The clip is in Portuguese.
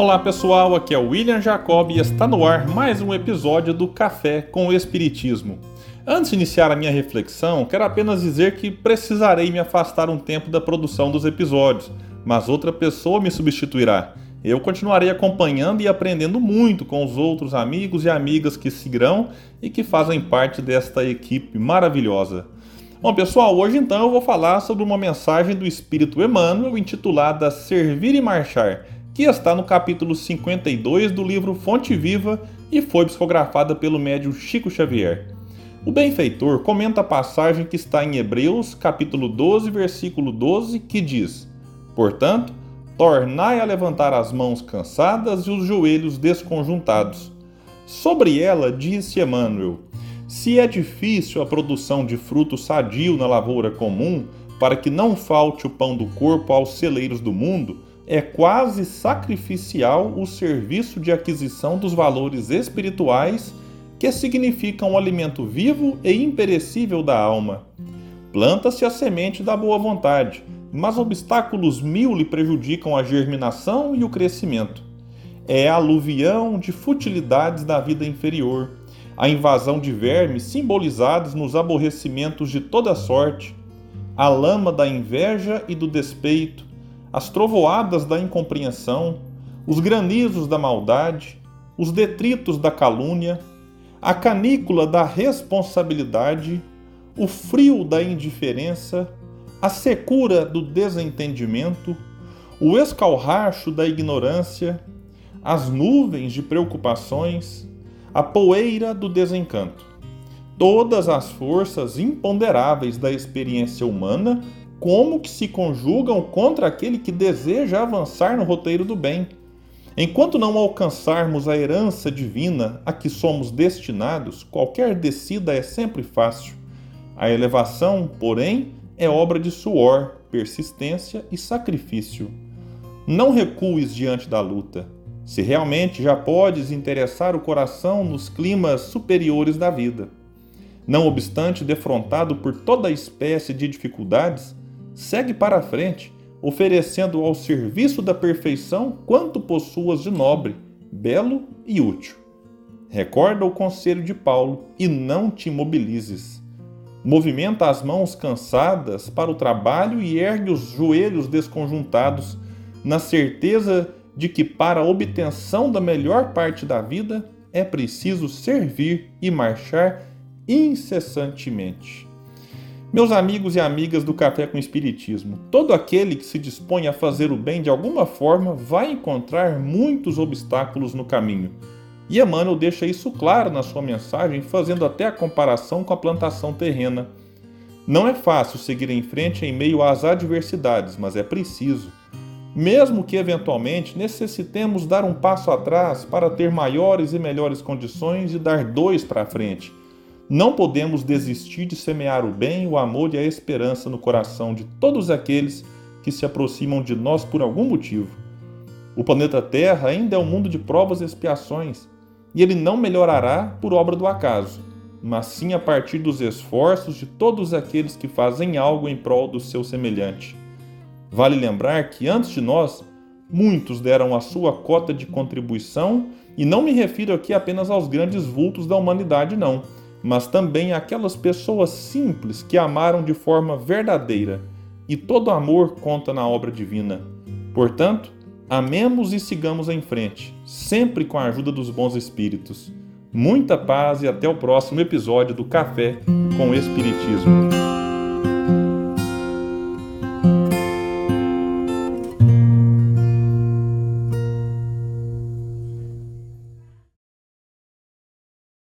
Olá pessoal, aqui é o William Jacob e está no ar mais um episódio do Café com o Espiritismo. Antes de iniciar a minha reflexão, quero apenas dizer que precisarei me afastar um tempo da produção dos episódios, mas outra pessoa me substituirá. Eu continuarei acompanhando e aprendendo muito com os outros amigos e amigas que seguirão e que fazem parte desta equipe maravilhosa. Bom, pessoal, hoje então eu vou falar sobre uma mensagem do Espírito Emmanuel intitulada Servir e Marchar, que está no capítulo 52 do livro Fonte Viva e foi psicografada pelo médium Chico Xavier. O benfeitor comenta a passagem que está em Hebreus, capítulo 12, versículo 12, que diz: Portanto, tornai a levantar as mãos cansadas e os joelhos desconjuntados. Sobre ela disse Emmanuel: Se é difícil a produção de fruto sadio na lavoura comum, para que não falte o pão do corpo aos celeiros do mundo, é quase sacrificial o serviço de aquisição dos valores espirituais que significam o alimento vivo e imperecível da alma. Planta-se a semente da boa vontade, mas obstáculos mil lhe prejudicam a germinação e o crescimento. É aluvião de futilidades da vida inferior, a invasão de vermes simbolizados nos aborrecimentos de toda sorte, a lama da inveja e do despeito, as trovoadas da incompreensão, os granizos da maldade, os detritos da calúnia, a canícula da responsabilidade, o frio da indiferença, a secura do desentendimento, o escalracho da ignorância, as nuvens de preocupações, a poeira do desencanto. Todas as forças imponderáveis da experiência humana como que se conjugam contra aquele que deseja avançar no roteiro do bem. Enquanto não alcançarmos a herança divina a que somos destinados, qualquer descida é sempre fácil. A elevação, porém, é obra de suor, persistência e sacrifício. Não recues diante da luta. Se realmente já podes interessar o coração nos climas superiores da vida. Não obstante, defrontado por toda espécie de dificuldades, segue para a frente, oferecendo ao serviço da perfeição quanto possuas de nobre, belo e útil. Recorda o conselho de Paulo e não te imobilizes. Movimenta as mãos cansadas para o trabalho e ergue os joelhos desconjuntados, na certeza de que, para a obtenção da melhor parte da vida, é preciso servir e marchar incessantemente. Meus amigos e amigas do Café com Espiritismo, todo aquele que se dispõe a fazer o bem de alguma forma vai encontrar muitos obstáculos no caminho. E Emmanuel deixa isso claro na sua mensagem, fazendo até a comparação com a plantação terrena. Não é fácil seguir em frente em meio às adversidades, mas é preciso. Mesmo que eventualmente necessitemos dar um passo atrás para ter maiores e melhores condições de dar dois para frente não podemos desistir de semear o bem, o amor e a esperança no coração de todos aqueles que se aproximam de nós por algum motivo. O planeta Terra ainda é um mundo de provas e expiações, e ele não melhorará por obra do acaso, mas sim a partir dos esforços de todos aqueles que fazem algo em prol do seu semelhante. Vale lembrar que antes de nós, muitos deram a sua cota de contribuição, e não me refiro aqui apenas aos grandes vultos da humanidade, não mas também aquelas pessoas simples que amaram de forma verdadeira, e todo amor conta na obra divina. Portanto, amemos e sigamos em frente, sempre com a ajuda dos bons espíritos. Muita paz e até o próximo episódio do Café com Espiritismo.